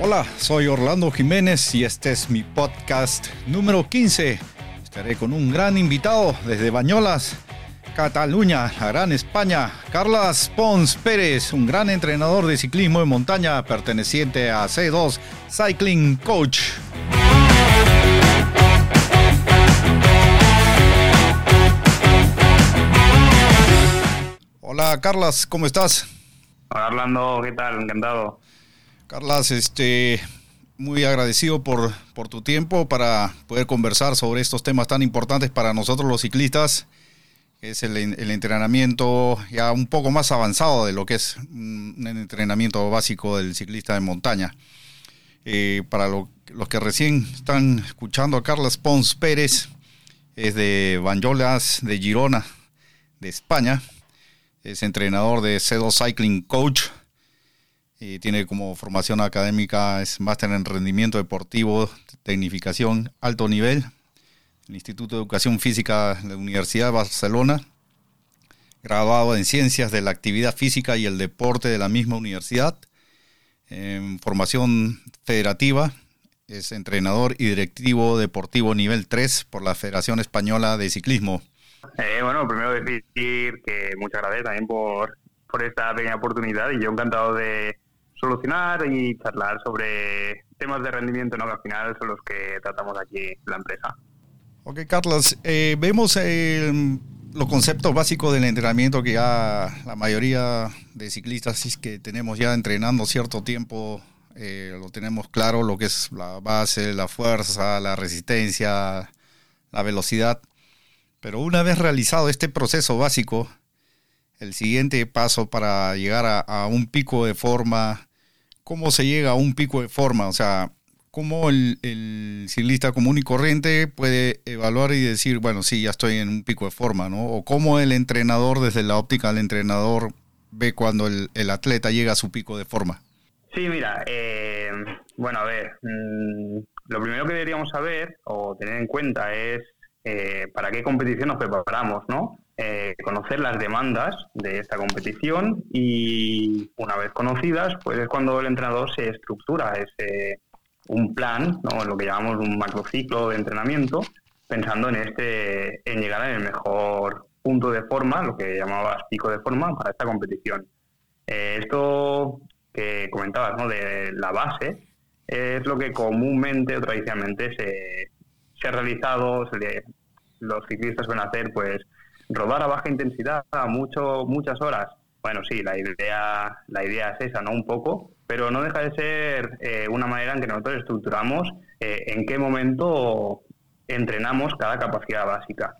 Hola, soy Orlando Jiménez y este es mi podcast número 15. Estaré con un gran invitado desde Bañolas, Cataluña, la gran España, Carlas Pons Pérez, un gran entrenador de ciclismo de montaña perteneciente a C2 Cycling Coach. Hola Carlas, ¿cómo estás? Hola Orlando, ¿qué tal? Encantado. Carlas, este, muy agradecido por, por tu tiempo para poder conversar sobre estos temas tan importantes para nosotros los ciclistas. Es el, el entrenamiento ya un poco más avanzado de lo que es un entrenamiento básico del ciclista de montaña. Eh, para los que recién están escuchando a Carlos Pons Pérez, es de Banyolas, de Girona, de España. Es entrenador de C2 Cycling Coach. Y tiene como formación académica, es máster en rendimiento deportivo, tecnificación alto nivel, el Instituto de Educación Física de la Universidad de Barcelona, graduado en Ciencias de la Actividad Física y el Deporte de la misma universidad, en formación federativa, es entrenador y directivo deportivo nivel 3 por la Federación Española de Ciclismo. Eh, bueno, primero decir que muchas gracias también por, por esta pequeña oportunidad y yo encantado de, solucionar y charlar sobre temas de rendimiento, ¿no? que al final son los que tratamos aquí en la empresa. Ok, Carlos, eh, vemos los conceptos básicos del entrenamiento que ya la mayoría de ciclistas que tenemos ya entrenando cierto tiempo, eh, lo tenemos claro, lo que es la base, la fuerza, la resistencia, la velocidad. Pero una vez realizado este proceso básico, el siguiente paso para llegar a, un pico de forma cómo se llega a un pico de forma, o sea, cómo el, ciclista común y corriente puede evaluar y decir, bueno, sí, ya estoy en un pico de forma, ¿no? O cómo el entrenador, desde la óptica del entrenador, ve cuando el, atleta llega a su pico de forma. Sí, mira, eh, bueno, a ver, mm, lo primero que deberíamos saber o tener en cuenta es eh, para qué competición nos preparamos, ¿no? Eh, conocer las demandas de esta competición y una vez conocidas, pues es cuando el entrenador se estructura ese, un plan, ¿no? lo que llamamos un macrociclo de entrenamiento, pensando en este en llegar en el mejor punto de forma, lo que llamabas pico de forma para esta competición. Eh, esto que comentabas, ¿no? de la base, es lo que comúnmente o tradicionalmente se, se ha realizado, los ciclistas van a hacer pues rodar a baja intensidad a mucho, muchas horas. Bueno, sí, la idea, la idea es esa, ¿no? Un poco, pero no deja de ser eh, una manera en que nosotros estructuramos eh, en qué momento entrenamos cada capacidad básica.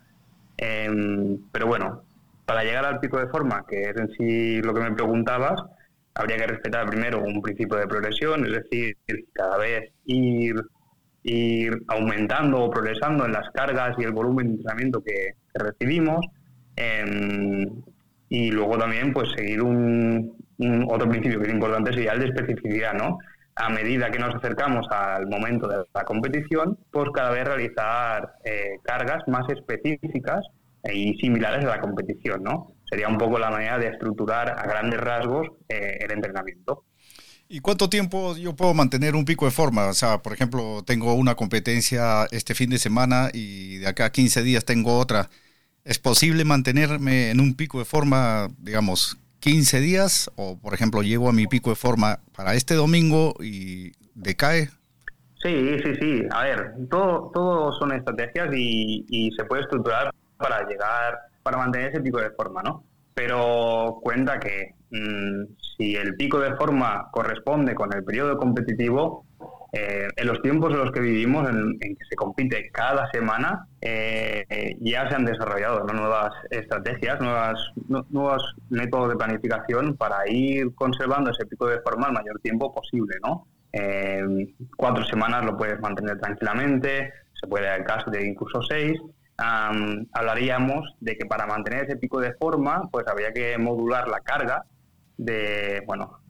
Em, pero bueno, para llegar al pico de forma, que es en sí lo que me preguntabas, habría que respetar primero un principio de progresión, es decir, cada vez ir, ir aumentando o progresando en las cargas y el volumen de entrenamiento que recibimos Em, y luego también, pues seguir un, otro principio que es importante sería el de especificidad, ¿no? A medida que nos acercamos al momento de la competición, pues cada vez realizar eh, cargas más específicas y similares a la competición, ¿no? Sería un poco la manera de estructurar a grandes rasgos eh, el entrenamiento. ¿Y cuánto tiempo yo puedo mantener un pico de forma? O sea, por ejemplo, tengo una competencia este fin de semana y de acá a 15 días tengo otra. ¿Es posible mantenerme en un pico de forma, digamos, 15 días? O, por ejemplo, llego a mi pico de forma para este domingo y decae. Sí, sí, sí. A ver, todo, todo son estrategias y, se puede estructurar para llegar, para mantener ese pico de forma, ¿no? Pero cuenta que mm, si el pico de forma corresponde con el periodo competitivo, eh, en los tiempos en los que vivimos, en, que se compite cada semana, eh, eh, ya se han desarrollado nuevas estrategias, nuevas, nuevos métodos de planificación para ir conservando ese pico de forma el mayor tiempo posible. ¿no? cuatro semanas lo puedes mantener tranquilamente, se puede dar el caso de incluso seis. hablaríamos de que para mantener ese pico de forma, pues habría que modular la carga de, bueno,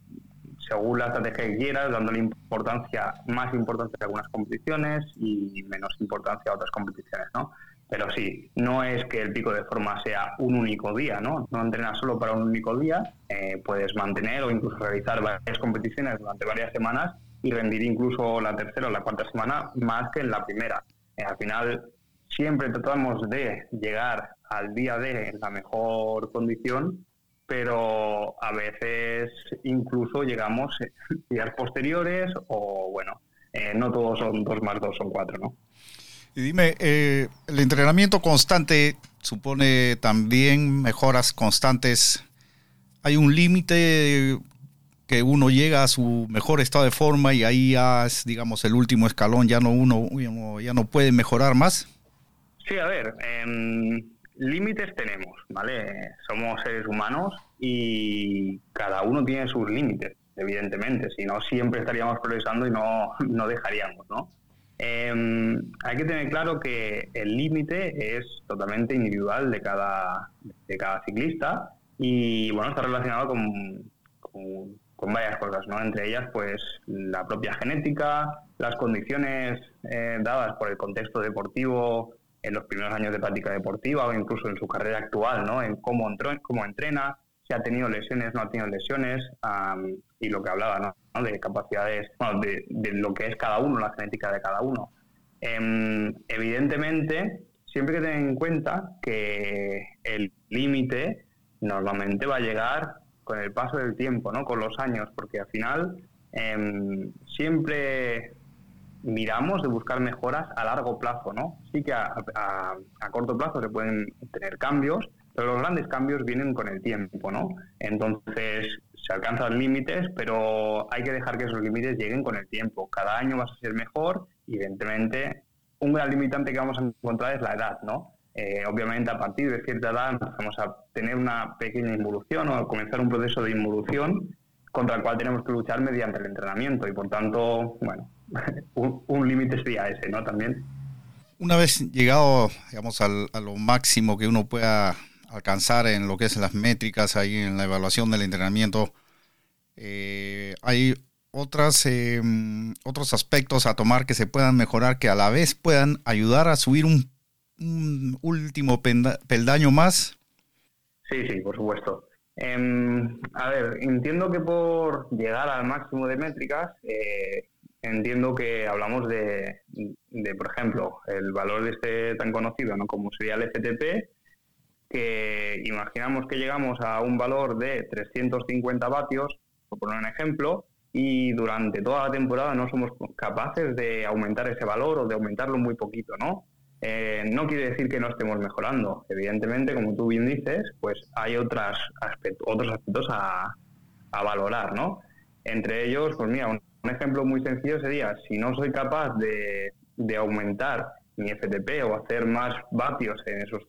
según la estrategia que quieras, dándole importancia, más importancia a algunas competiciones y menos importancia a otras competiciones, ¿no? Pero sí, no es que el pico de forma sea un único día, ¿no? No entrenas solo para un único día, eh, puedes mantener o incluso realizar varias competiciones durante varias semanas y rendir incluso la tercera o la cuarta semana más que en la primera. Eh, al final, siempre tratamos de llegar al día de en la mejor condición pero a veces incluso llegamos días posteriores o bueno, eh, no todos son dos más dos, son cuatro, ¿no? Y dime, eh, ¿el entrenamiento constante supone también mejoras constantes? ¿Hay un límite que uno llega a su mejor estado de forma y ahí ya es, digamos, el último escalón, ya no uno ya no puede mejorar más? Sí, a ver, eh, límites tenemos, ¿vale? Somos seres humanos y cada uno tiene sus límites, evidentemente. Si no, siempre estaríamos progresando y no, no dejaríamos, ¿no? Em, hay que tener claro que el límite es totalmente individual de cada, de cada ciclista y, bueno, está relacionado con, con, varias cosas, ¿no? Entre ellas, pues, la propia genética, las condiciones eh, dadas por el contexto deportivo en los primeros años de práctica deportiva o incluso en su carrera actual, ¿no? En cómo, entró, cómo entrena, si ha tenido lesiones, no ha tenido lesiones, y lo que hablaba, ¿no? De capacidades, bueno, de, lo que es cada uno, la genética de cada uno. Em, evidentemente, siempre que tener en cuenta que el límite normalmente va a llegar con el paso del tiempo, ¿no? Con los años, porque al final em, siempre miramos de buscar mejoras a largo plazo, ¿no? Sí que a, corto plazo se pueden tener cambios, pero los grandes cambios vienen con el tiempo, ¿no? Entonces se alcanzan límites, pero hay que dejar que esos límites lleguen con el tiempo. Cada año vas a ser mejor y evidentemente un gran limitante que vamos a encontrar es la edad, ¿no? Eh, obviamente a partir de cierta edad empezamos a tener una pequeña involución o a comenzar un proceso de involución contra el cual tenemos que luchar mediante el entrenamiento y por tanto, bueno, un, límite sería ese, ¿no? También. Una vez llegado, digamos, al, a lo máximo que uno pueda alcanzar en lo que es las métricas, ahí en la evaluación del entrenamiento, eh, hay otras, em, otros aspectos a tomar que se puedan mejorar, que a la vez puedan ayudar a subir un, último peldaño más. Sí, sí, por supuesto. Em, a ver, entiendo que por llegar al máximo de métricas, eh, entiendo que hablamos de, por ejemplo, el valor de este tan conocido, ¿no? Como sería el FTP, que imaginamos que llegamos a un valor de 350 vatios, por poner un ejemplo, y durante toda la temporada no somos capaces de aumentar ese valor o de aumentarlo muy poquito, ¿no? Eh, no quiere decir que no estemos mejorando. Evidentemente, como tú bien dices, pues hay otras otros aspectos a, a valorar, ¿no? Entre ellos, pues mira, un ejemplo muy sencillo sería, si no soy capaz de, aumentar mi FTP o hacer más vatios en esos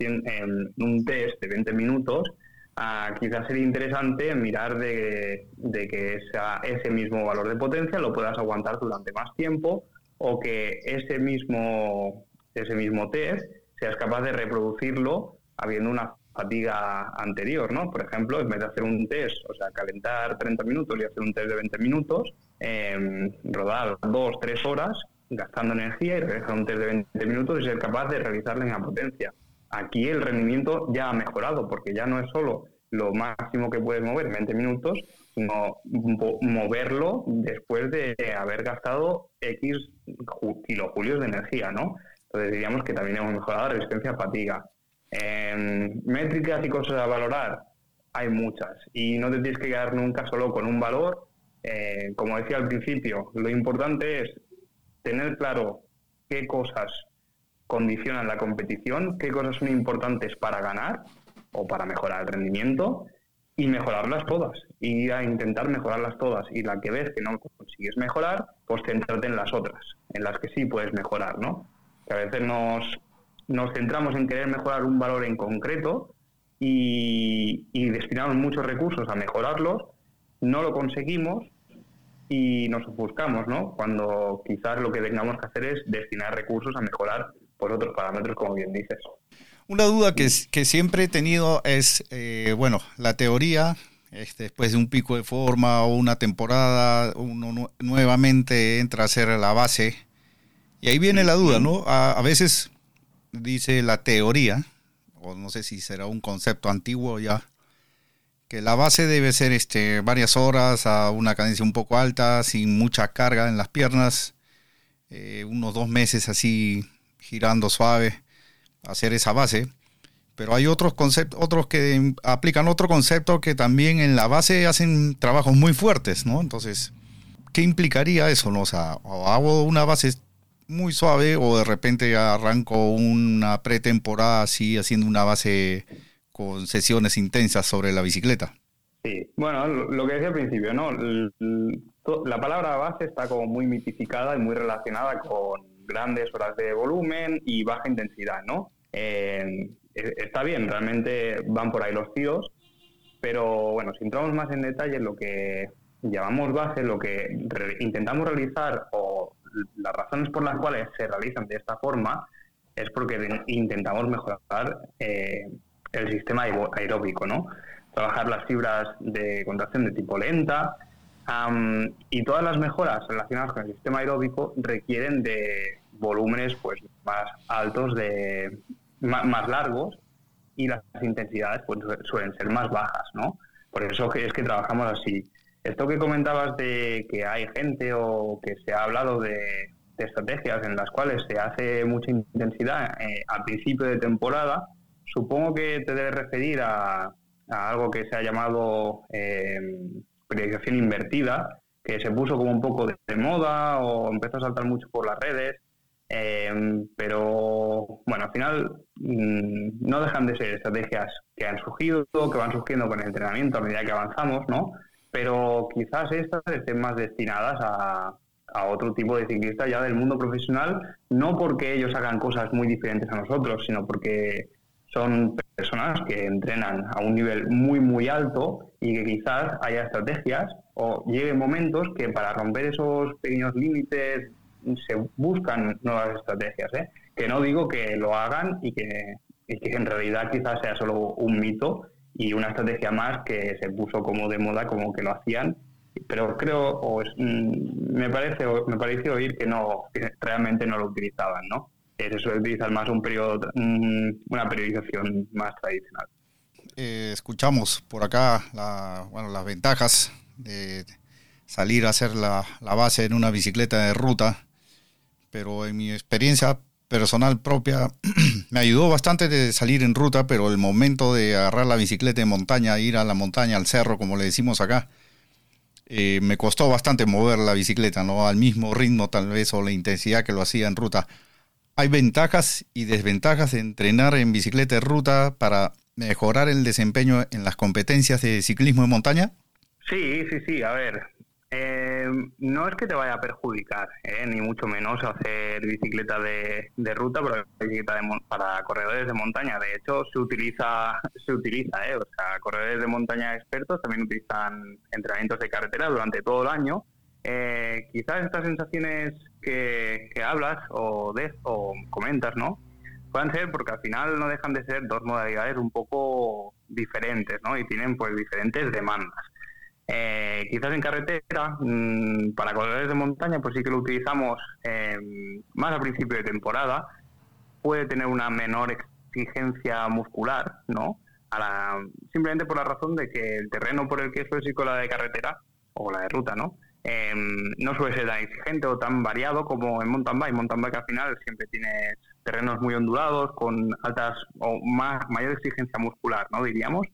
en un test de 20 minutos, ah, quizás sería interesante mirar de, que ese mismo valor de potencia lo puedas aguantar durante más tiempo o que ese mismo, ese mismo test seas capaz de reproducirlo habiendo una fatiga anterior, ¿no? Por ejemplo, en vez de hacer un test, o sea, calentar 30 minutos y hacer un test de 20 minutos, eh, rodar dos, tres horas gastando energía y realizar un test de 20 minutos y ser capaz de realizarlo en la potencia. Aquí el rendimiento ya ha mejorado porque ya no es solo lo máximo que puedes mover en 20 minutos, sino moverlo después de haber gastado X kilojulios de energía, ¿no? Entonces diríamos que también hemos mejorado la resistencia a fatiga. Métricas y cosas a valorar, hay muchas. Y no te tienes que quedar nunca solo con un valor. Eh, como decía al principio, lo importante es tener claro qué cosas condicionan la competición, qué cosas son importantes para ganar o para mejorar el rendimiento y mejorarlas todas. Y a intentar mejorarlas todas. Y la que ves que no consigues mejorar, pues centrarte en las otras, en las que sí puedes mejorar, ¿no? Que a veces nos, nos centramos en querer mejorar un valor en concreto y, destinamos muchos recursos a mejorarlos, no lo conseguimos y nos ofuscamos, ¿no? Cuando quizás lo que tengamos que hacer es destinar recursos a mejorar por otros parámetros, como bien dices. Una duda que, siempre he tenido es, eh, bueno, la teoría este, después de un pico de forma o una temporada, uno nuevamente entra a hacer la base. Y ahí viene la duda, ¿no? A, veces dice la teoría, o no sé si será un concepto antiguo ya, que la base debe ser este, varias horas a una cadencia un poco alta, sin mucha carga en las piernas, eh, unos dos meses así girando suave, hacer esa base pero hay otros conceptos, otros que aplican otro concepto que también en la base hacen trabajos muy fuertes, ¿no? Entonces, ¿qué implicaría eso? No? O sea, hago una base muy suave o de repente arranco una pretemporada así haciendo una base con sesiones intensas sobre la bicicleta. Sí, bueno, lo que decía al principio, ¿no? La palabra base está como muy mitificada y muy relacionada con grandes horas de volumen y baja intensidad, ¿no? Eh, está bien, realmente van por ahí los tiros, pero bueno, si entramos más en detalle, lo que llamamos base, lo que intentamos realizar o las razones por las cuales se realizan de esta forma es porque intentamos mejorar eh, el sistema aeróbico, ¿no? Trabajar las fibras de contracción de tipo lenta y todas las mejoras relacionadas con el sistema aeróbico requieren de volúmenes pues más altos de, más, largos y las intensidades pues, suelen ser más bajas, ¿no? Por eso es que trabajamos así. Esto que comentabas de que hay gente o que se ha hablado de, estrategias en las cuales se hace mucha intensidad eh, al principio de temporada, supongo que te debes referir a, algo que se ha llamado eh, periodización invertida, que se puso como un poco de moda o empezó a saltar mucho por las redes eh, pero bueno, al final mm, no dejan de ser estrategias que han surgido, que van surgiendo con el entrenamiento a medida que avanzamos, ¿no? Pero quizás estas estén más destinadas a, a otro tipo de ciclistas ya del mundo profesional, no porque ellos hagan cosas muy diferentes a nosotros, sino porque son personas que entrenan a un nivel muy, muy alto y que quizás haya estrategias o lleguen momentos que para romper esos pequeños límites se buscan nuevas estrategias. ¿eh? Que no digo que lo hagan y que, en realidad quizás sea solo un mito y una estrategia más que se puso como de moda, como que lo hacían. Pero creo, o mm, me parece me parece oír que no realmente no lo utilizaban, ¿no? Que se suele utilizar más un periodo, una periodización más tradicional. Eh, escuchamos por acá bueno, las ventajas de salir a hacer la, la, base en una bicicleta de ruta pero en mi experiencia personal propia me ayudó bastante de salir en ruta, pero el momento de agarrar la bicicleta de montaña, ir a la montaña, al cerro, como le decimos acá, eh, me costó bastante mover la bicicleta, no al mismo ritmo tal vez o la intensidad que lo hacía en ruta. Hay ventajas y desventajas de entrenar en bicicleta de ruta para mejorar el desempeño en las competencias de ciclismo de montaña. Sí, sí, sí. A ver, eh, no es que te vaya a perjudicar, eh, ni mucho menos hacer bicicleta de, ruta, pero bicicleta para corredores de montaña. De hecho, se utiliza, se utiliza, eh, o sea, corredores de montaña expertos también utilizan entrenamientos de carretera durante todo el año. Eh, quizás estas sensaciones que, hablas o, de, o comentas, ¿no? Puedan ser porque al final no dejan de ser dos modalidades un poco diferentes, ¿no? Y tienen pues diferentes demandas. Eh, quizás en carretera, mm, para corredores de montaña, pues sí que lo utilizamos em, más a principio de temporada. Puede tener una menor exigencia muscular, ¿no? simplemente por la razón de que el terreno por el que suele con la de carretera o la de ruta, ¿no? Em, no suele ser tan exigente o tan variado como en mountain bike. Mountain bike al final siempre tiene terrenos muy ondulados, con altas o más mayor exigencia muscular, ¿no? Diríamos.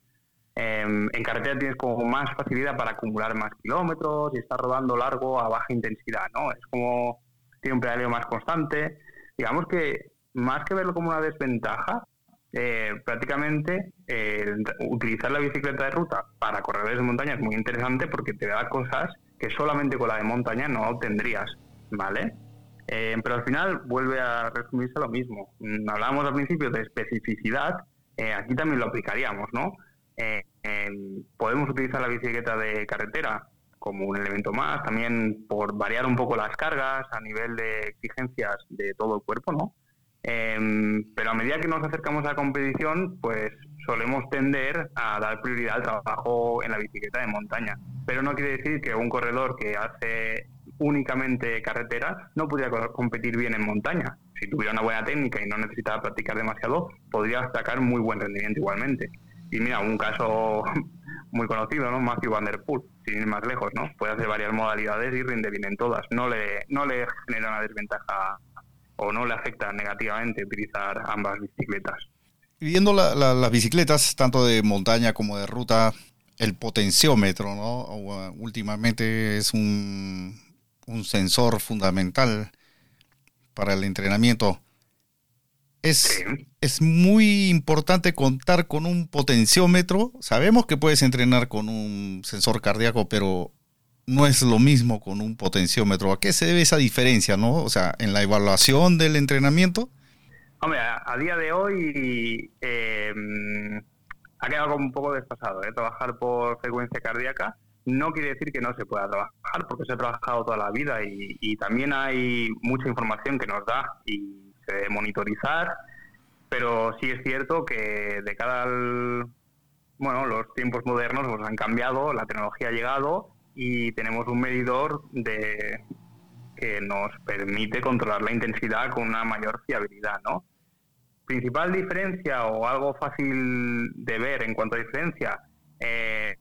Em, en carretera tienes como más facilidad para acumular más kilómetros y estar rodando largo a baja intensidad, ¿no? Es como tiene un pedaleo más constante. Digamos que más que verlo como una desventaja, eh, prácticamente eh, utilizar la bicicleta de ruta para corredores de montaña es muy interesante porque te da cosas que solamente con la de montaña no obtendrías, ¿vale? Eh, pero al final vuelve a resumirse lo mismo. Mm, hablábamos al principio de especificidad, aquí también lo aplicaríamos, ¿no? Eh, podemos utilizar la bicicleta de carretera como un elemento más, también por variar un poco las cargas a nivel de exigencias de todo el cuerpo, ¿no? Em, pero a medida que nos acercamos a la competición, pues solemos tender a dar prioridad al trabajo en la bicicleta de montaña. Pero no quiere decir que un corredor que hace únicamente carretera no pudiera competir bien en montaña. Si tuviera una buena técnica y no necesitaba practicar demasiado, podría sacar muy buen rendimiento igualmente. Y mira, un caso muy conocido, ¿no? Matthew Van Der Poel, sin ir más lejos, ¿no? Puede hacer varias modalidades y rinde bien en todas. No le, no le genera una desventaja o no le afecta negativamente utilizar ambas bicicletas. Viendo las bicicletas, tanto de montaña como de ruta, el potenciómetro, ¿no? Uh, últimamente es un, un sensor fundamental para el entrenamiento. Es, es muy importante contar con un potenciómetro. Sabemos que puedes entrenar con un sensor cardíaco, pero no es lo mismo con un potenciómetro. ¿A qué se debe esa diferencia, no? O sea, en la evaluación del entrenamiento. Hombre, a, día de hoy em, ha quedado como un poco desfasado, ¿eh? Trabajar por frecuencia cardíaca no quiere decir que no se pueda trabajar, porque se ha trabajado toda la vida y, también hay mucha información que nos da y monitorizar, pero sí es cierto que de cada al, bueno, los tiempos modernos pues, han cambiado, la tecnología ha llegado y tenemos un medidor de que nos permite controlar la intensidad con una mayor fiabilidad, ¿no? Principal diferencia o algo fácil de ver en cuanto a diferencia eh,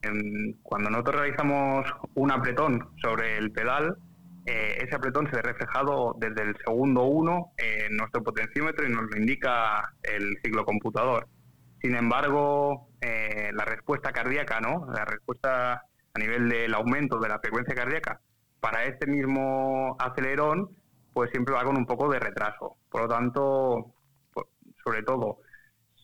cuando nosotros realizamos un apretón sobre el pedal, eh, ese apretón se ve reflejado desde el segundo 1 en nuestro potenciómetro y nos lo indica el ciclo computador. Sin embargo, eh, la respuesta cardíaca, ¿no? La respuesta a nivel del aumento de la frecuencia cardíaca para este mismo acelerón, pues siempre va con un poco de retraso. Por lo tanto, pues, sobre todo,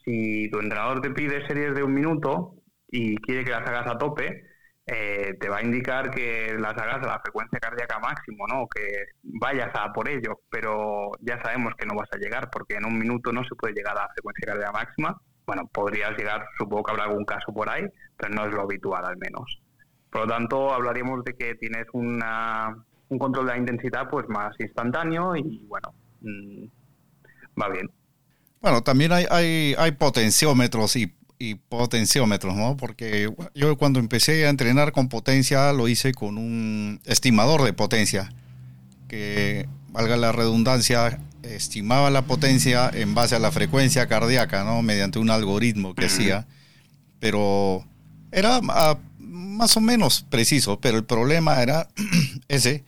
si tu entrenador te pide series de un minuto, y quiere que las hagas a tope, eh, te va a indicar que las hagas a la frecuencia cardíaca máximo, ¿no? Que vayas a por ello, pero ya sabemos que no vas a llegar porque en un minuto no se puede llegar a la frecuencia cardíaca máxima. Bueno, podrías llegar, supongo que habrá algún caso por ahí, pero no es lo habitual al menos. Por lo tanto, hablaríamos de que tienes una, un control de la intensidad pues más instantáneo y bueno, mm, va bien. Bueno, también hay, hay, hay potenciómetros y y potenciómetros, ¿no? Porque yo cuando empecé a entrenar con potencia lo hice con un estimador de potencia, que valga la redundancia, estimaba la potencia en base a la frecuencia cardíaca, ¿no? Mediante un algoritmo que hacía, pero era ah, más o menos preciso, pero el problema era ese,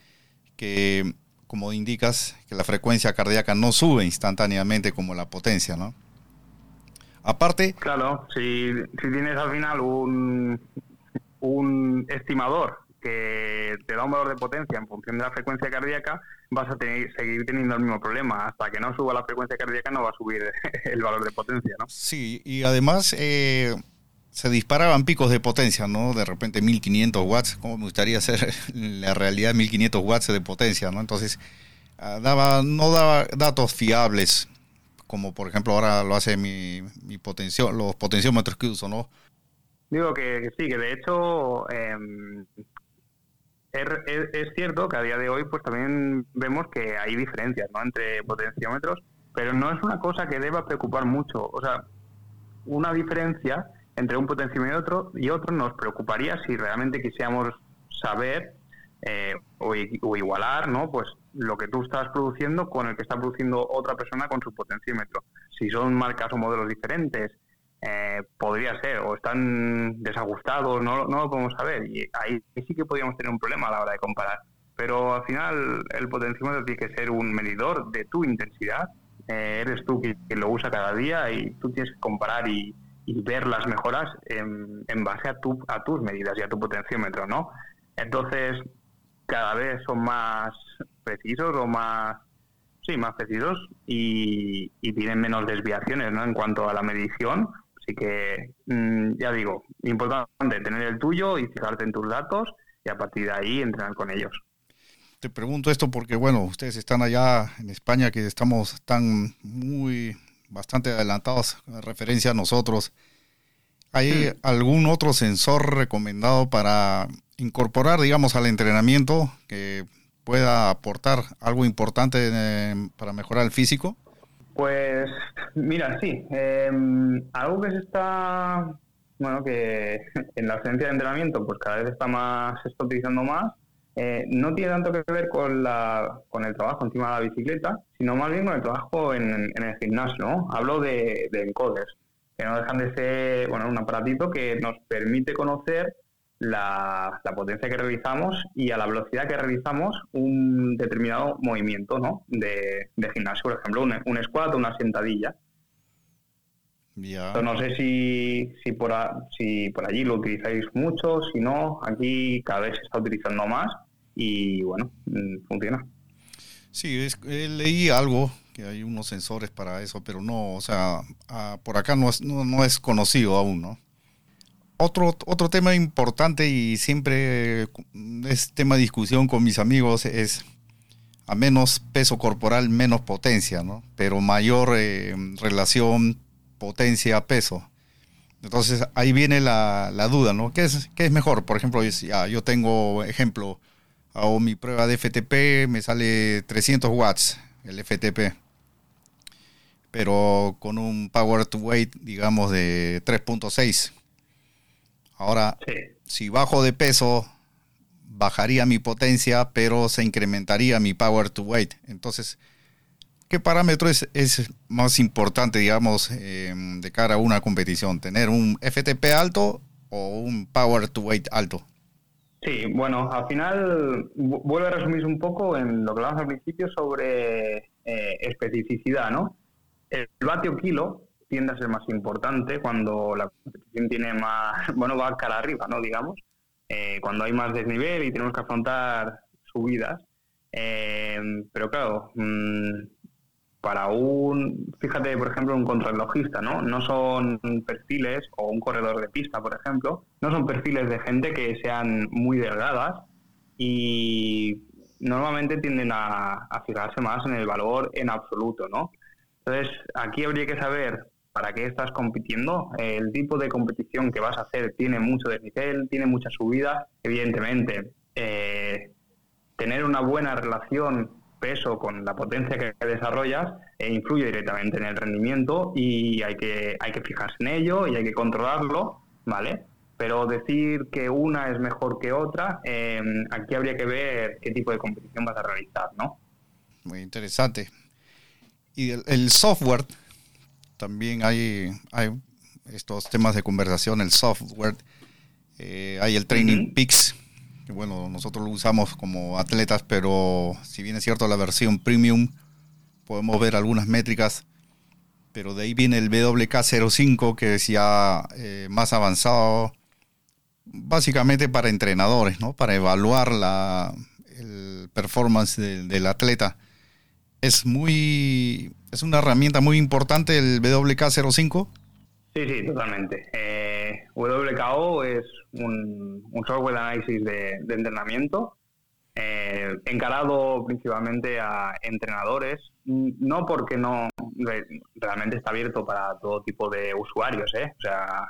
que como indicas, que la frecuencia cardíaca no sube instantáneamente como la potencia, ¿no? Aparte... Claro, si, si tienes al final un, un estimador que te da un valor de potencia en función de la frecuencia cardíaca, vas a tener, seguir teniendo el mismo problema. Hasta que no suba la frecuencia cardíaca no va a subir el valor de potencia, ¿no? Sí, y además eh, se disparaban picos de potencia, ¿no? De repente 1500 watts, como me gustaría ser la realidad 1500 watts de potencia, ¿no? Entonces, ah, daba, no daba datos fiables como por ejemplo ahora lo hace mi, mi potencio, los potenciómetros que uso, ¿no? Digo que, sí, que de hecho em, es, cierto que a día de hoy pues también vemos que hay diferencias ¿no? entre potenciómetros, pero no es una cosa que deba preocupar mucho. O sea, una diferencia entre un potenciómetro y otro, y otro nos preocuparía si realmente quisiéramos saber eh, o, igualar, ¿no? Pues lo que tú estás produciendo con el que está produciendo otra persona con su potenciómetro. Si son marcas o modelos diferentes, eh, podría ser, o están desajustados, no, no lo podemos saber. Y ahí sí que podríamos tener un problema a la hora de comparar. Pero al final el potenciómetro tiene que ser un medidor de tu intensidad. Eh, eres tú que, lo usa cada día y tú tienes que comparar y, ver las mejoras en, en base a, tu, a tus medidas y a tu potenciómetro, ¿no? Entonces, cada vez son más precisos o más sí más precisos y, tienen menos desviaciones ¿no? en cuanto a la medición así que mm, ya digo importante tener el tuyo y fijarte en tus datos y a partir de ahí entrenar con ellos. Te pregunto esto porque bueno ustedes están allá en España que estamos tan muy bastante adelantados en referencia a nosotros. ¿Hay algún otro sensor recomendado para incorporar, digamos, al entrenamiento que pueda aportar algo importante eh, para mejorar el físico? Pues mira, sí. Em, algo que se está, bueno, que en la ausencia de entrenamiento, pues cada vez está más, se está utilizando más. Eh, no tiene tanto que ver con, la, con el trabajo encima de la bicicleta, sino más bien con el trabajo en, el gimnasio. ¿no? Hablo de, de encoders, que no dejan de ser bueno, un aparatito que nos permite conocer la, potencia que realizamos y a la velocidad que realizamos un determinado movimiento ¿no? de, gimnasio, por ejemplo, un, un squat o una sentadilla. no sé si, si, por si por allí lo utilizáis mucho, si no, aquí cada vez se está utilizando más y bueno, mm, funciona. Sí, leí algo que hay unos sensores para eso, pero no, o sea, ah, por acá no es, no, no es conocido aún, ¿no? Otro, otro tema importante y siempre es tema de discusión con mis amigos es a menos peso corporal, menos potencia, ¿no? Pero mayor eh, relación potencia-peso. Entonces ahí viene la, duda, ¿no? ¿Qué es, ¿Qué es mejor? Por ejemplo, ya, yo tengo, ejemplo, hago mi prueba de FTP, me sale 300 watts el FTP, pero con un power to weight, digamos, de 3.6 Ahora, si bajo de peso, bajaría mi potencia, pero se incrementaría mi power to weight. Entonces, ¿qué parámetro es, más importante, digamos, em, de cara a una competición? ¿Tener un FTP alto o un power to weight alto? Sí, bueno, al final vuelvo a resumir un poco en lo que hablamos al principio sobre eh, especificidad, ¿no? El vatio kilo tiende a ser más importante cuando la competición tiene más, bueno, va cara arriba, ¿no? Digamos, eh, cuando hay más desnivel y tenemos que afrontar subidas. Eh, pero claro, mm, para un, fíjate, por ejemplo, un contrarrelojista, ¿no? No son perfiles, o un corredor de pista, por ejemplo, no son perfiles de gente que sean muy delgadas y normalmente tienden a, a fijarse más en el valor en absoluto, ¿no? Entonces, aquí habría que saber para qué estás compitiendo. El tipo de competición que vas a hacer tiene mucho desnivel, tiene mucha subida. Evidentemente, eh, tener una buena relación peso con la potencia que desarrollas eh, influye directamente en el rendimiento y hay que, hay que fijarse en ello y hay que controlarlo, ¿vale? Pero decir que una es mejor que otra, eh, aquí habría que ver qué tipo de competición vas a realizar, ¿no? Muy interesante. Y el software también hay, hay estos temas de conversación, el software, eh, hay el Training Peaks, que bueno, nosotros lo usamos como atletas, pero si bien es cierto la versión premium, podemos ver algunas métricas, pero de ahí viene el WK05, que es ya eh, más avanzado, básicamente para entrenadores, ¿no? Para evaluar la el performance del atleta. Es muy es una herramienta muy importante el WK05. Sí, sí, totalmente. Eh, WKO es un, software de análisis de, entrenamiento eh, encarado principalmente a entrenadores, no porque no realmente está abierto para todo tipo de usuarios, ¿eh? O sea,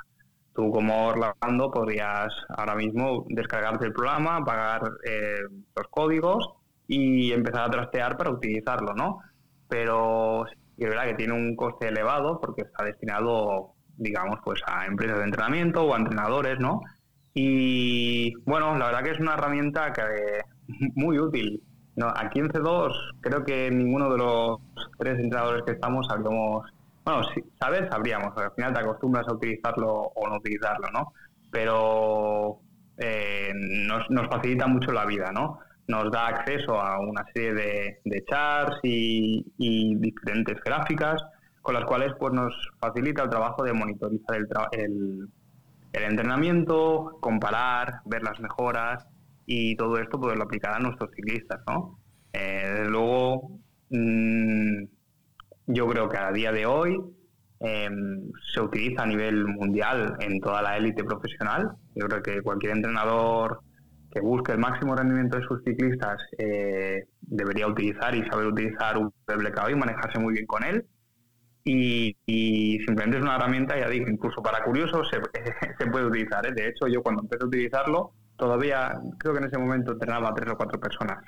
tú como Orlando podrías ahora mismo descargarte el programa, pagar eh, los códigos y empezar a trastear para utilizarlo, ¿no? Pero es verdad que tiene un coste elevado porque está destinado, digamos, pues a empresas de entrenamiento o a entrenadores, ¿no? Y bueno, la verdad que es una herramienta que muy útil. No, aquí en C2 creo que ninguno de los tres entrenadores que estamos sabríamos, bueno, si sabes, sabríamos, al final te acostumbras a utilizarlo o no utilizarlo, ¿no? Pero eh, nos, nos facilita mucho la vida, ¿no? Nos da acceso a una serie de, charts y, diferentes gráficas con las cuales pues nos facilita el trabajo de monitorizar el, el, entrenamiento, comparar, ver las mejoras y todo esto poderlo aplicar a nuestros ciclistas, ¿no? Eh, desde luego, mm, yo creo que a día de hoy em, se utiliza a nivel mundial en toda la élite profesional. Yo creo que cualquier entrenador que busque el máximo rendimiento de sus ciclistas eh, debería utilizar y saber utilizar un WKO y manejarse muy bien con él. Y, simplemente es una herramienta, ya digo, incluso para curiosos se, se puede utilizar. ¿eh? De hecho, yo cuando empecé a utilizarlo, todavía creo que en ese momento entrenaba a tres o cuatro personas.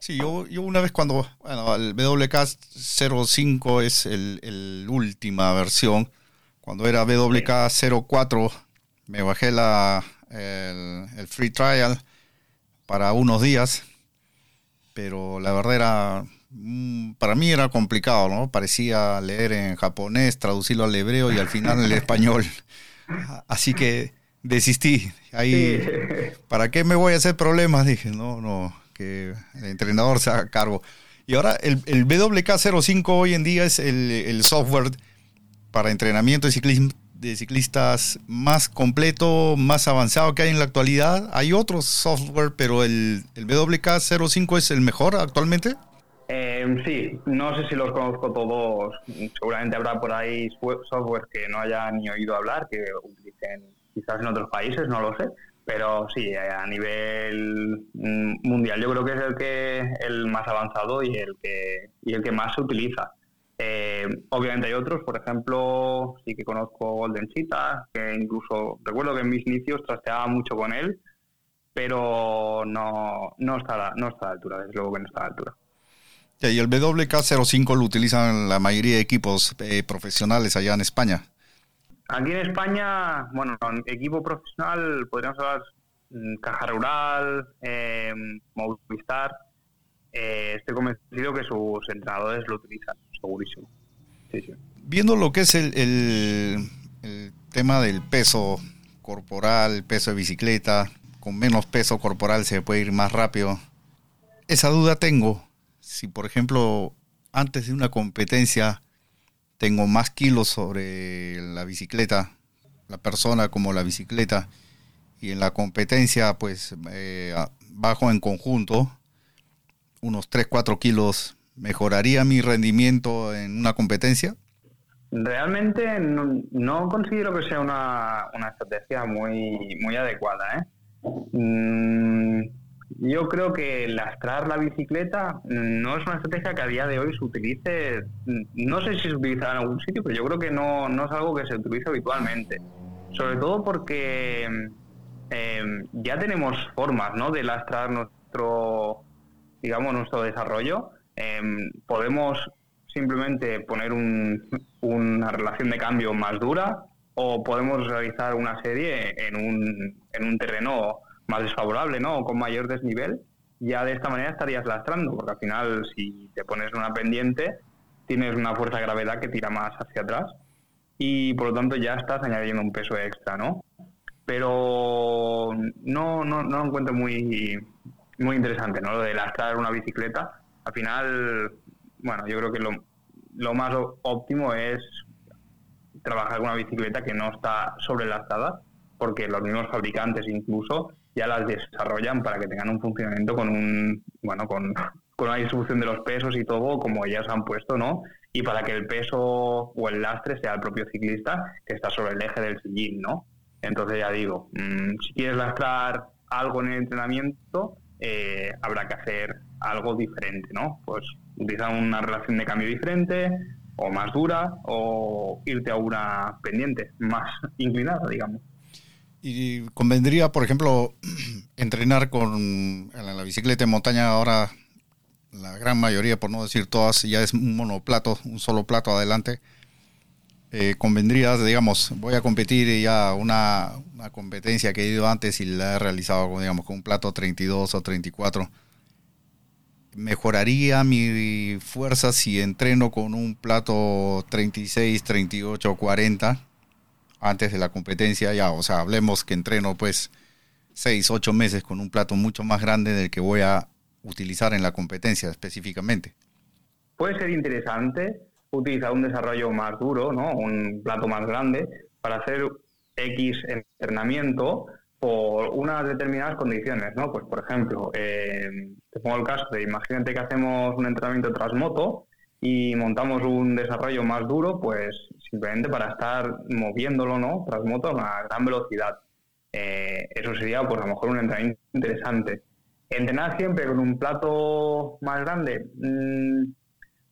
Sí, yo, yo una vez cuando, bueno, el WK05 es el, el última versión, cuando era WK04 me bajé la, el, el, free trial para unos días, pero la verdad era, mm, para mí era complicado, ¿no? Parecía leer en japonés, traducirlo al hebreo y al final en español. Así que desistí. Ahí, ¿para qué me voy a hacer problemas? Dije, no, no, que el entrenador se haga cargo. Y ahora el, el WK05 hoy en día es el, el software para entrenamiento de ciclismo de ciclistas más completo, más avanzado que hay en la actualidad. Hay otros software, pero el, el WK05 es el mejor actualmente. Eh, sí, no sé si los conozco todos. Seguramente habrá por ahí software que no haya ni oído hablar, que utilicen quizás en otros países, no lo sé. Pero sí, a nivel mm, mundial yo creo que es el que el más avanzado y el que y el que más se utiliza. Eh, obviamente hay otros, por ejemplo, sí que conozco Golden Cheetah, que incluso recuerdo que en mis inicios trasteaba mucho con él, pero no, no, está, a la, no está a la altura, desde luego que no está a la altura. y el WK05 lo utilizan la mayoría de equipos eh, profesionales allá en España. Aquí en España, bueno, equipo profesional podríamos hablar mm, Caja Rural, eh, Movistar. Eh, estoy convencido que sus entrenadores lo utilizan Viendo lo que es el, el, tema del peso corporal, peso de bicicleta, con menos peso corporal se puede ir más rápido. Esa duda tengo. Si, por ejemplo, antes de una competencia tengo más kilos sobre la bicicleta, la persona como la bicicleta, y en la competencia pues eh, bajo en conjunto unos 3-4 kilos ¿Mejoraría mi rendimiento en una competencia? Realmente no, considero que sea una, estrategia muy, muy adecuada. ¿eh? Mm, yo creo que lastrar la bicicleta no es una estrategia que a día de hoy se utilice, no sé si se utiliza en algún sitio, pero yo creo que no, no es algo que se utilice habitualmente. Sobre todo porque eh, ya tenemos formas ¿no? de lastrar nuestro, digamos, nuestro desarrollo Em, podemos simplemente poner una relación de cambio más dura o podemos realizar una serie en un, en un terreno más desfavorable, ¿no? Con mayor desnivel. Ya de esta manera estarías lastrando, porque al final si te pones una pendiente tienes una fuerza de gravedad que tira más hacia atrás y por lo tanto ya estás añadiendo un peso extra, ¿no? Pero no, no, no lo encuentro muy, muy interesante, ¿no? Lo de lastrar una bicicleta al final, bueno, yo creo que lo, lo más óptimo es trabajar con una bicicleta que no está sobrelazada, porque los mismos fabricantes incluso ya las desarrollan para que tengan un funcionamiento con un, bueno, con, con una distribución de los pesos y todo como ellas han puesto, ¿no? Y para que el peso o el lastre sea el propio ciclista que está sobre el eje del sillín, ¿no? Entonces ya digo, mm, si quieres lastrar algo en el entrenamiento, eh, habrá que hacer algo diferente, ¿no? Pues utilizar una relación de cambio diferente o más dura o irte a una pendiente más inclinada, digamos. Y convendría, por ejemplo, entrenar con la bicicleta en montaña ahora, la gran mayoría, por no decir todas, ya es un monoplato, un solo plato adelante. Eh, convendría, digamos, voy a competir ya una, una competencia que he ido antes y la he realizado, digamos, con un plato 32 o 34 mejoraría mi fuerza si entreno con un plato 36, 38, 40 antes de la competencia ya, o sea, hablemos que entreno pues 6, 8 meses con un plato mucho más grande del que voy a utilizar en la competencia específicamente. Puede ser interesante utilizar un desarrollo más duro, ¿no? Un plato más grande para hacer X entrenamiento por unas determinadas condiciones, ¿no? Pues, por ejemplo, eh, te pongo el caso de, imagínate que hacemos un entrenamiento tras moto y montamos un desarrollo más duro, pues simplemente para estar moviéndolo, ¿no? Tras moto a una gran velocidad. Eh, eso sería, pues, a lo mejor un entrenamiento interesante. Entrenar siempre con un plato más grande, mm,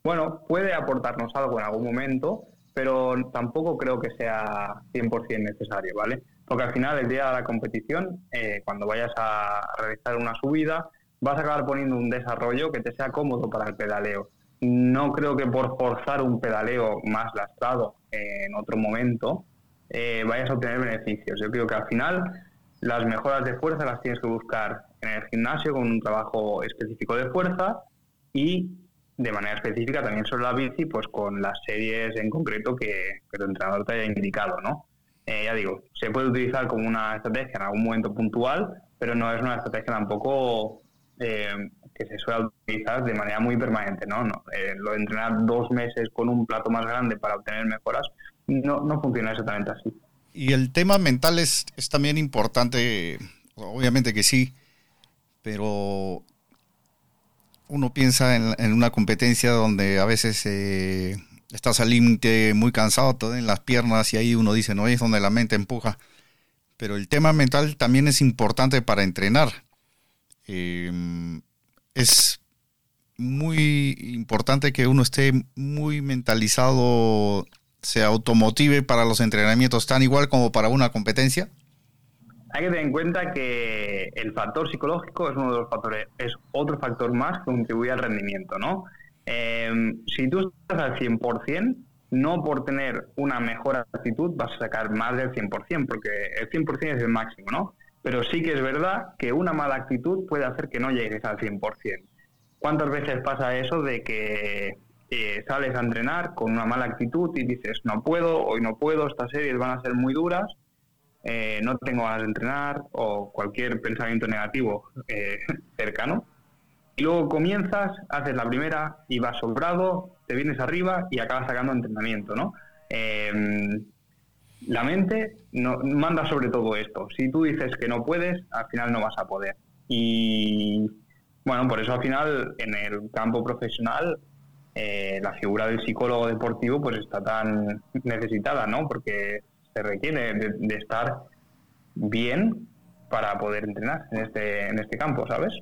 bueno, puede aportarnos algo en algún momento, pero tampoco creo que sea 100% necesario, ¿vale? Porque al final, el día de la competición, eh, cuando vayas a realizar una subida, vas a acabar poniendo un desarrollo que te sea cómodo para el pedaleo. No creo que por forzar un pedaleo más lastrado en otro momento eh, vayas a obtener beneficios. Yo creo que al final las mejoras de fuerza las tienes que buscar en el gimnasio con un trabajo específico de fuerza y de manera específica también sobre la bici, pues con las series en concreto que, que tu entrenador te haya indicado, ¿no? Eh, ya digo, se puede utilizar como una estrategia en algún momento puntual, pero no es una estrategia tampoco eh, que se suele utilizar de manera muy permanente, ¿no? no eh, lo de entrenar dos meses con un plato más grande para obtener mejoras no, no funciona exactamente así. Y el tema mental es, es también importante, obviamente que sí, pero uno piensa en, una competencia donde a veces eh, estás al límite, muy cansado, en las piernas y ahí uno dice, no es donde la mente empuja. Pero el tema mental también es importante para entrenar. Em, es muy importante que uno esté muy mentalizado, se automotive para los entrenamientos, tan igual como para una competencia. Hay que tener en cuenta que el factor psicológico es uno de los factores, es otro factor más que contribuye al rendimiento, ¿no? Em, si tú estás al 100%, no por tener una mejor actitud vas a sacar más del 100%, porque el 100% es el máximo, ¿no? Pero sí que es verdad que una mala actitud puede hacer que no llegues al 100%. ¿Cuántas veces pasa eso de que eh, sales a entrenar con una mala actitud y dices, no puedo, hoy no puedo, estas series van a ser muy duras eh, no tengo ganas de entrenar o cualquier pensamiento negativo eh, cercano. Y luego comienzas, haces la primera y vas sobrado, te vienes arriba y acabas sacando entrenamiento, ¿no? Em, la mente manda sobre todo esto. Si tú dices que no puedes, al final no vas a poder. Y bueno, por eso al final en el campo profesional eh, la figura del psicólogo deportivo pues está tan necesitada, ¿no? Porque se requiere de, estar bien para poder entrenar en este, en este campo, ¿sabes?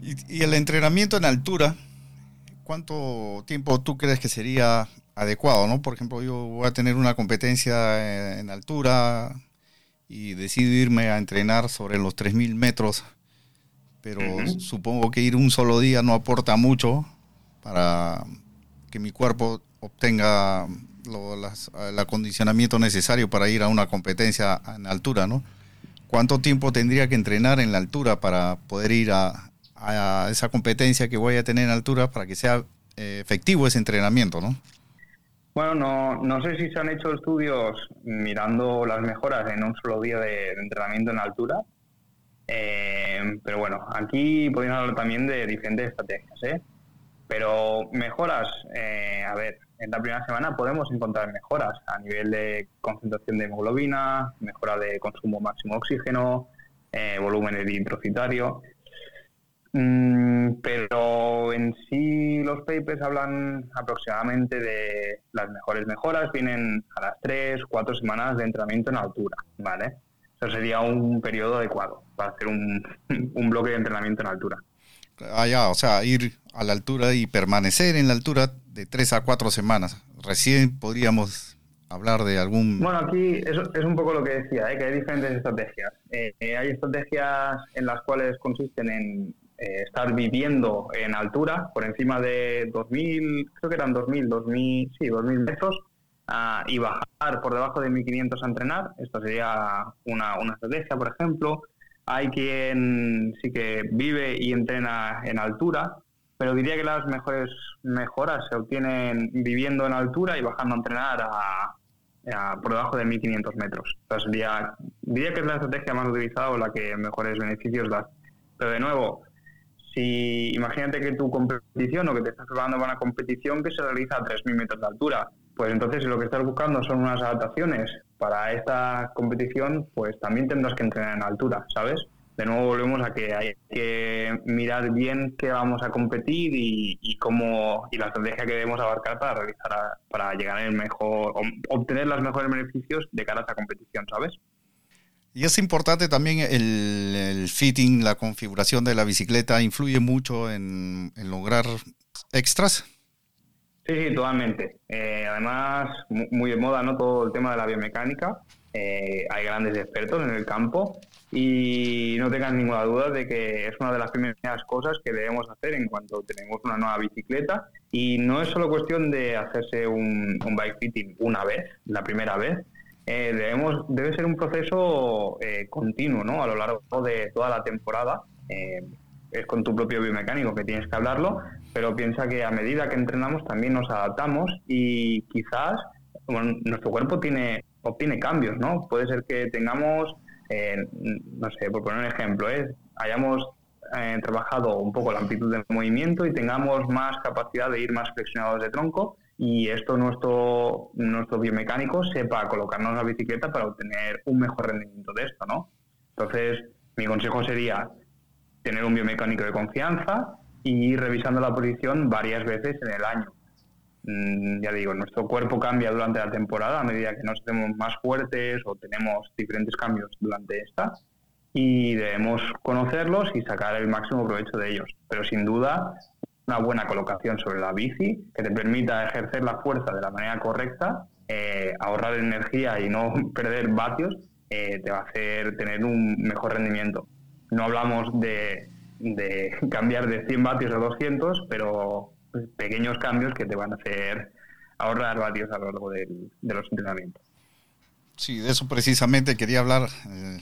Y, el entrenamiento en altura, ¿cuánto tiempo tú crees que sería adecuado, no? Por ejemplo, yo voy a tener una competencia en, altura y decido irme a entrenar sobre los 3.000 metros, pero supongo que ir un solo día no aporta mucho para que mi cuerpo obtenga el acondicionamiento necesario para ir a una competencia en altura, ¿no? ¿Cuánto tiempo tendría que entrenar en la altura para poder ir a, esa competencia que voy a tener en altura para que sea eh, efectivo ese entrenamiento, ¿no? Bueno, no, no sé si se han hecho estudios mirando las mejoras en un solo día de, entrenamiento en altura, eh, pero bueno, aquí podemos hablar también de diferentes estrategias, ¿eh? Pero mejoras, a ver, en la primera semana podemos encontrar mejoras a nivel de concentración de hemoglobina, mejora de consumo máximo de oxígeno, eh, volumen eritrocitario. Mm, pero en sí los papers hablan aproximadamente de las mejores mejoras, vienen a las 3, 4 semanas de entrenamiento en altura, ¿vale? Eso sería un periodo adecuado para hacer un, un bloque de entrenamiento en altura. Ah, ya, o sea, ir a la altura y permanecer en la altura de tres a cuatro semanas. Recién podríamos hablar de algún... Bueno, aquí es, es un poco lo que decía, ¿eh? que hay diferentes estrategias. Eh, eh, hay estrategias en las cuales consisten en estar viviendo en altura, por encima de 2.000, creo que eran 2.000, 2.000, sí, 2.000 metros, ah, y bajar por debajo de 1.500 a entrenar. Esto sería una, una estrategia, por ejemplo. Hay quien sí que vive y entrena en altura, pero diría que las mejores mejoras se obtienen viviendo en altura y bajando a entrenar a, por debajo de 1500 metros. Entonces, diría, diría que es la estrategia más utilizada o la que mejores beneficios da. Pero de nuevo, si imagínate que tu competición o que te estás preparando para una competición que se realiza a 3.000 metros de altura, pues entonces si lo que estás buscando son unas adaptaciones para esta competición, pues también tendrás que entrenar en altura, ¿sabes? De nuevo volvemos a que hay que mirar bien qué vamos a competir y, cómo y la estrategia que debemos abarcar para realizar para llegar al mejor obtener los mejores beneficios de cara a esa competición, ¿sabes? Y es importante también el, fitting, la configuración de la bicicleta, influye mucho en, lograr extras. Sí, sí, totalmente. Eh, además, muy de moda, ¿no? Todo el tema de la biomecánica. Eh, hay grandes expertos en el campo y no tengan ninguna duda de que es una de las primeras cosas que debemos hacer en cuanto tenemos una nueva bicicleta y no es solo cuestión de hacerse un, bike fitting una vez, la primera vez, eh, debemos, debe ser un proceso eh, continuo ¿no? a lo largo de toda la temporada. Eh, es con tu propio biomecánico que tienes que hablarlo, pero piensa que a medida que entrenamos también nos adaptamos y quizás nuestro cuerpo tiene obtiene cambios, ¿no? Puede ser que tengamos eh, no sé, por poner un ejemplo, ¿eh? hayamos eh, trabajado un poco la amplitud del movimiento y tengamos más capacidad de ir más flexionados de tronco y esto nuestro, nuestro biomecánico sepa colocarnos la bicicleta para obtener un mejor rendimiento de esto, ¿no? Entonces, mi consejo sería tener un biomecánico de confianza y ir revisando la posición varias veces en el año. Mm, ya digo, nuestro cuerpo cambia durante la temporada a medida que nos hacemos más fuertes o tenemos diferentes cambios durante esta y debemos conocerlos y sacar el máximo provecho de ellos. Pero sin duda, una buena colocación sobre la bici que te permita ejercer la fuerza de la manera correcta, eh, ahorrar energía y no perder vatios, eh, te va a hacer tener un mejor rendimiento. No hablamos de, de cambiar de 100 vatios a 200, pero pequeños cambios que te van a hacer ahorrar vatios a lo largo de los entrenamientos. Sí, de eso precisamente quería hablar, eh,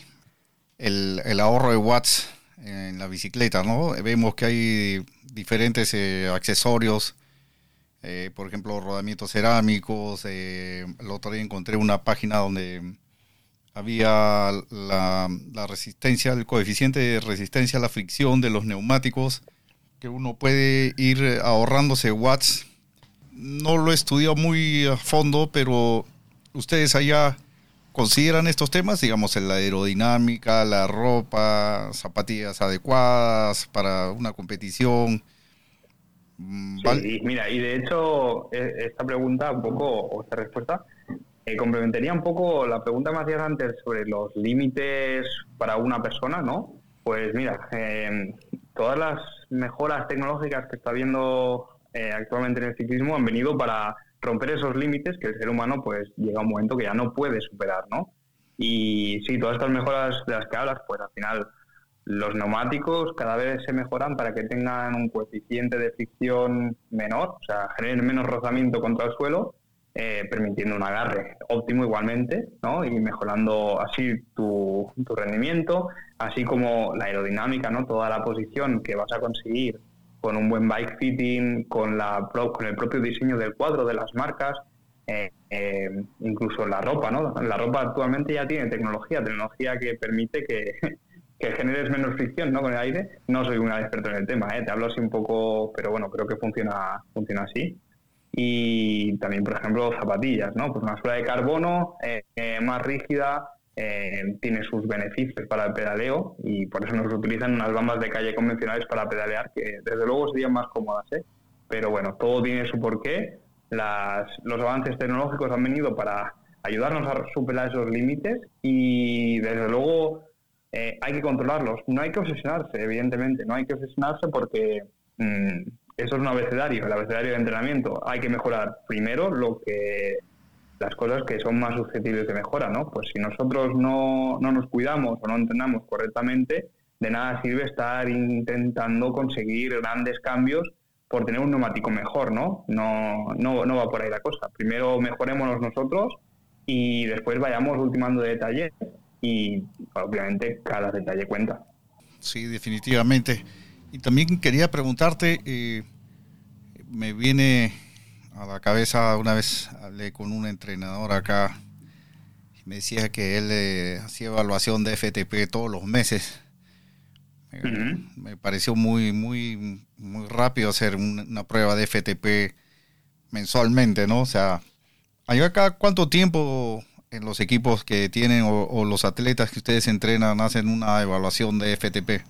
el, ahorro de watts en la bicicleta, ¿no? Vemos que hay diferentes eh, accesorios, eh, por ejemplo, rodamientos cerámicos. el otro día encontré una página donde había la, la, resistencia, el coeficiente de resistencia a la fricción de los neumáticos que uno puede ir ahorrándose watts. No lo he estudiado muy a fondo, pero ustedes allá consideran estos temas, digamos, la aerodinámica, la ropa, zapatillas adecuadas para una competición. Mm, sí, mira, y de hecho, e, esta pregunta, un poco, o esta respuesta, eh, complementaría un poco la pregunta que me hacías antes sobre los límites para una persona, ¿no? Pues mira, eh, todas las mejoras tecnológicas que está habiendo eh, actualmente en el ciclismo han venido para romper esos límites que el ser humano pues llega un momento que ya no puede superar, ¿no? Y sí, todas estas mejoras de las que hablas, pues al final los neumáticos cada vez se mejoran para que tengan un coeficiente de fricción menor, o sea, generen menos rozamiento contra el suelo, eh, permitiendo un agarre óptimo igualmente, ¿no? Y mejorando así tu, tu rendimiento, así como la aerodinámica, ¿no? Toda la posición que vas a conseguir con un buen bike fitting, con, la, con el propio diseño del cuadro de las marcas, eh, eh, incluso la ropa, ¿no? La ropa actualmente ya tiene tecnología, tecnología que permite que, que generes menos fricción ¿no? con el aire. No soy un experto en el tema, ¿eh? te hablo así un poco, pero bueno, creo que funciona, funciona así. Y también, por ejemplo, zapatillas, ¿no? Pues una suela de carbono más rígida, eh, tiene sus beneficios para el pedaleo y por eso nos utilizan unas bambas de calle convencionales para pedalear, que desde luego serían más cómodas, ¿eh? Pero bueno, todo tiene su porqué. Las, los avances tecnológicos han venido para ayudarnos a superar esos límites y desde luego eh, hay que controlarlos. No hay que obsesionarse, evidentemente, no hay que obsesionarse porque mm, eso es un abecedario, el abecedario de entrenamiento. Hay que mejorar primero lo que las cosas que son más susceptibles de mejora, ¿no? Pues si nosotros no, no nos cuidamos o no entrenamos correctamente, de nada sirve estar intentando conseguir grandes cambios por tener un neumático mejor, ¿no? No, no, no va por ahí la cosa. Primero mejorémonos nosotros y después vayamos ultimando detalles y obviamente cada detalle cuenta. Sí, definitivamente. Y también quería preguntarte, eh, me viene a la cabeza. Una vez hablé con un entrenador acá y me decía que él eh, hacía evaluación de FTP todos los meses. Me pareció muy, muy, muy rápido hacer una prueba de FTP mensualmente, ¿no? O sea, ¿hay acá cuánto tiempo en los equipos que tienen o, los atletas que ustedes entrenan hacen una evaluación de FTP?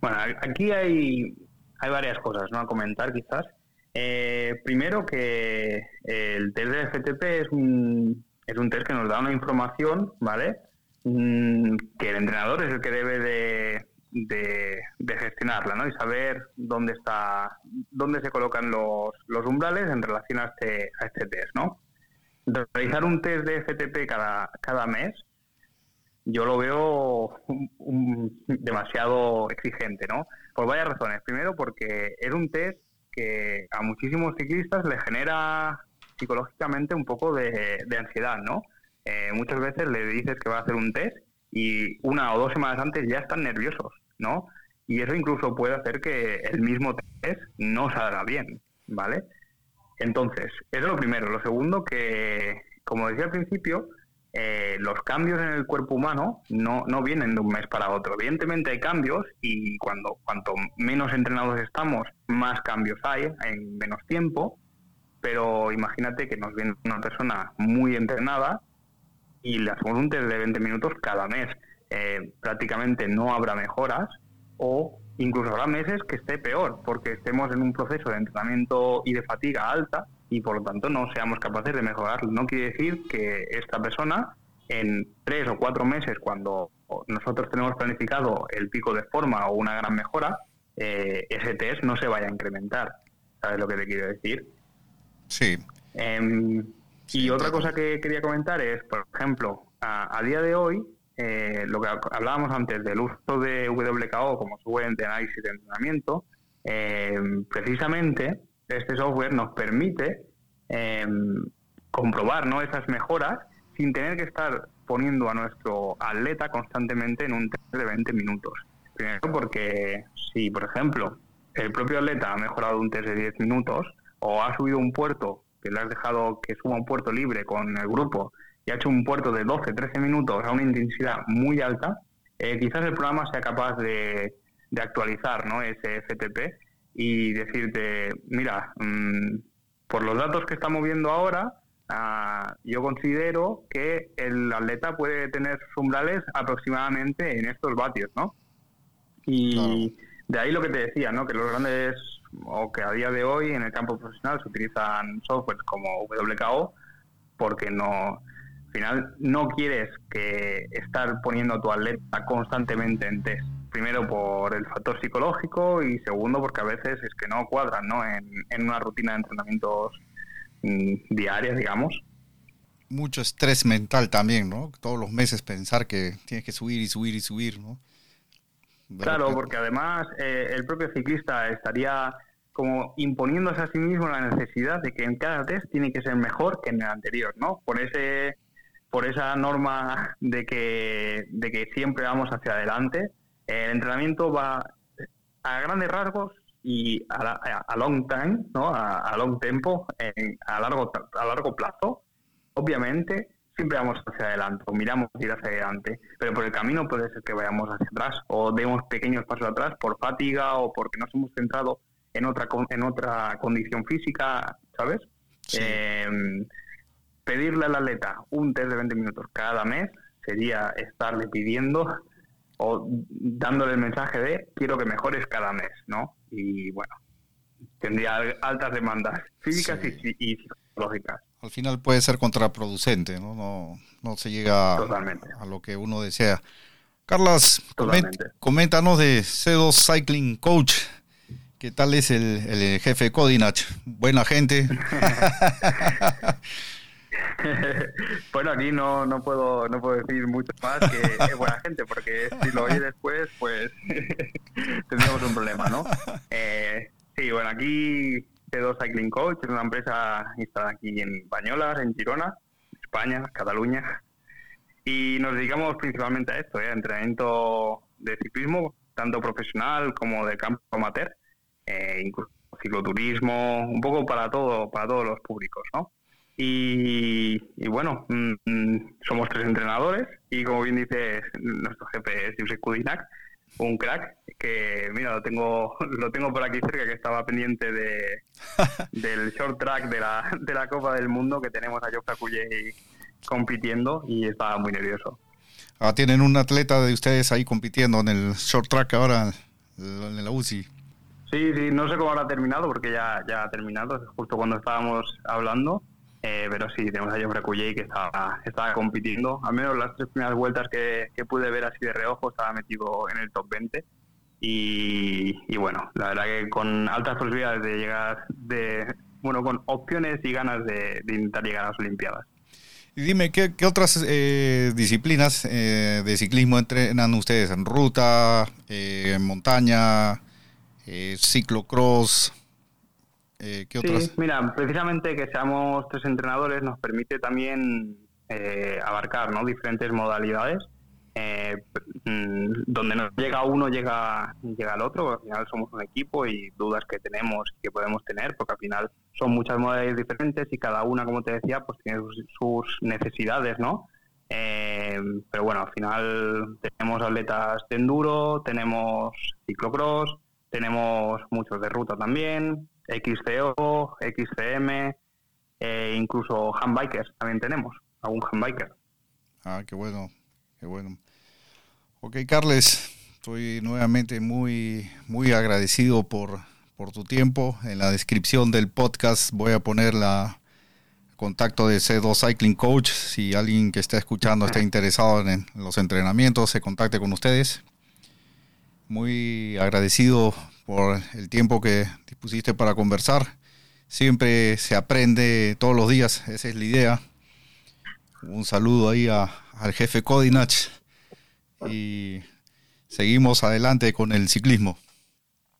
Bueno, aquí hay, hay varias cosas, ¿no? A comentar quizás. Eh, primero que el test de FTP es un, es un test que nos da una información, ¿vale? Mm, que el entrenador es el que debe de, de, gestionarla, ¿no? Y saber dónde está, dónde se colocan los, los umbrales en relación a este, a este test, ¿no? Realizar un test de FTP cada, cada mes yo lo veo demasiado exigente, ¿no? Por varias razones. Primero, porque es un test que a muchísimos ciclistas le genera psicológicamente un poco de, ansiedad, ¿no? Eh, muchas veces le dices que va a hacer un test y una o dos semanas antes ya están nerviosos, ¿no? Y eso incluso puede hacer que el mismo test no salga bien, ¿vale? Entonces, eso es lo primero. Lo segundo, que, como decía al principio, eh, los cambios en el cuerpo humano no, no vienen de un mes para otro. Evidentemente hay cambios y cuando cuanto menos entrenados estamos, más cambios hay en menos tiempo. Pero imagínate que nos viene una persona muy entrenada y le hacemos un test de 20 minutos cada mes. Eh, prácticamente no habrá mejoras o incluso habrá meses que esté peor porque estemos en un proceso de entrenamiento y de fatiga alta y por lo tanto no seamos capaces de mejorar. No quiere decir que esta persona en tres o cuatro meses, cuando nosotros tenemos planificado el pico de forma o una gran mejora, eh, ese test no se vaya a incrementar. ¿Sabes lo que te quiero decir? Sí. Em, y otra cosa que quería comentar es, por ejemplo, a, día de hoy, eh, lo que hablábamos antes del uso de WKO como software de análisis de entrenamiento, em, precisamente este software nos permite em, comprobar ¿no? esas mejoras sin tener que estar poniendo a nuestro atleta constantemente en un test de 20 minutos. Primero porque si, por ejemplo, el propio atleta ha mejorado un test de 10 minutos o ha subido un puerto, que le has dejado que suba un puerto libre con el grupo y ha hecho un puerto de 12, 13 minutos a una intensidad muy alta, eh, quizás el programa sea capaz de, de actualizar ¿no? ese FTP y decirte, mira, mm, por los datos que estamos viendo ahora, ah, yo considero que el atleta puede tener umbrales aproximadamente en estos vatios, ¿no? Y de ahí lo que te decía, ¿no? Que los grandes, o que a día de hoy en el campo profesional se utilizan softwares como WKO, porque no, al final no quieres que estar poniendo a tu atleta constantemente en test primero por el factor psicológico y segundo porque a veces es que no cuadran ¿no? En, una rutina de entrenamientos mm, diarias, digamos. Mucho estrés mental también, ¿no? Todos los meses pensar que tienes que subir y subir y subir, ¿no? claro, porque además eh, el propio ciclista estaría como imponiéndose a sí mismo la necesidad de que en cada test tiene que ser mejor que en el anterior, ¿no? Por ese por esa norma de que, de que siempre vamos hacia adelante el entrenamiento va a grandes rasgos y a, long time, ¿no? A, long tempo, a largo a largo plazo. Obviamente, siempre vamos hacia adelante o miramos ir hacia adelante, pero por el camino puede ser que vayamos hacia atrás o demos pequeños pasos atrás por fatiga o porque nos hemos centrado en otra en otra condición física, ¿sabes? Em, pedirle al atleta un test de 20 minutos cada mes sería estarle pidiendo o dándole el mensaje de quiero que mejores cada mes, ¿no? Y bueno, tendría altas demandas físicas y, psicológicas. Al final puede ser contraproducente, ¿no? No, no se llega a lo que uno desea. Carlas, coméntanos de C2 Cycling Coach. ¿Qué tal es el, el jefe Codinach? Buena gente. bueno, aquí no, no puedo no puedo decir mucho más que es buena gente, porque si lo oye después, pues tendríamos un problema, ¿no? Eh, sí, bueno, aquí C2 Cycling Coach es una empresa instalada aquí en Bañolas, en Girona, España, Cataluña, y nos dedicamos principalmente a esto, ¿eh? entrenamiento de ciclismo, tanto profesional como de campo amateur, eh, incluso cicloturismo, un poco para todo, para todos los públicos, ¿no? Y, bueno, mm, mm, somos tres entrenadores y como bien dice nuestro jefe es Josep Kudinac, un crack que, mira, lo tengo, lo tengo por aquí cerca, que estaba pendiente de, del short track de la, de la Copa del Mundo, que tenemos a Jofra Cuyé compitiendo y estaba muy nervioso. Ah, tienen un atleta de ustedes ahí compitiendo en el short track ahora en la UCI. Sí, sí, no sé cómo habrá terminado porque ya, ya ha terminado, justo cuando estábamos hablando. Eh, pero sí, tenemos a Jofre Cuyé que estaba, estaba compitiendo. Al menos las tres primeras vueltas que, pude ver así de reojo estaba metido en el top 20. Y, bueno, la verdad que con altas posibilidades de llegar, de bueno, con opciones y ganas de, intentar llegar a las Olimpiadas. Y dime, ¿qué, otras eh, disciplinas eh, de ciclismo entrenan ustedes? ¿En ruta, eh, en montaña, ciclocross? ¿Qué otras? mira, precisamente que seamos tres entrenadores nos permite también abarcar ¿no? diferentes modalidades eh, mm, donde no llega uno llega llega el otro, al final somos un equipo y dudas que tenemos que podemos tener, porque al final son muchas modalidades diferentes y cada una, como te decía, pues tiene sus, necesidades, ¿no? Eh, pero bueno, al final tenemos atletas de enduro, tenemos ciclocross, tenemos muchos de ruta también, XCO, XCM, e incluso handbikers también tenemos, algún handbiker. Ah, qué bueno, qué bueno. Ok, Carles, estoy nuevamente muy, muy agradecido por, por tu tiempo. En la descripción del podcast voy a poner la contacto de C2 Cycling Coach. Si alguien que está escuchando está interesado en, los entrenamientos, se contacte con ustedes. Muy agradecido por el tiempo que dispusiste para conversar. Siempre se aprende todos los días, esa es la idea. Un saludo ahí al jefe Codinach y seguimos adelante con el ciclismo.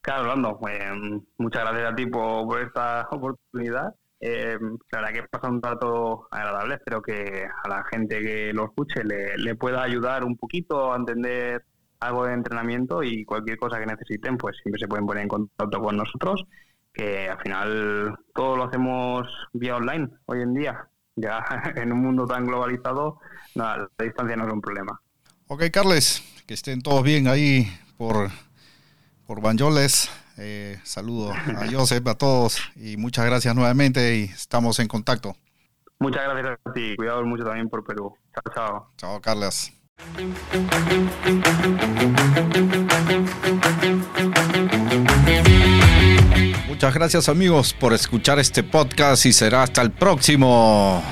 Claro, Orlando, eh, muchas gracias a ti por, esta oportunidad. Eh, la verdad que he pasado un rato agradable, espero que a la gente que lo escuche le, pueda ayudar un poquito a entender algo de entrenamiento y cualquier cosa que necesiten, pues siempre se pueden poner en contacto con nosotros, que al final todo lo hacemos vía online hoy en día. Ya en un mundo tan globalizado, la distancia no es un problema. Ok, Carles, que estén todos bien ahí por, por Banjoles. Eh, saludo a Joseph, a todos y muchas gracias nuevamente y estamos en contacto. Muchas gracias a ti, cuidado mucho también por Perú. Chao, chao. Chao, Carles. Muchas gracias amigos por escuchar este podcast y será hasta el próximo.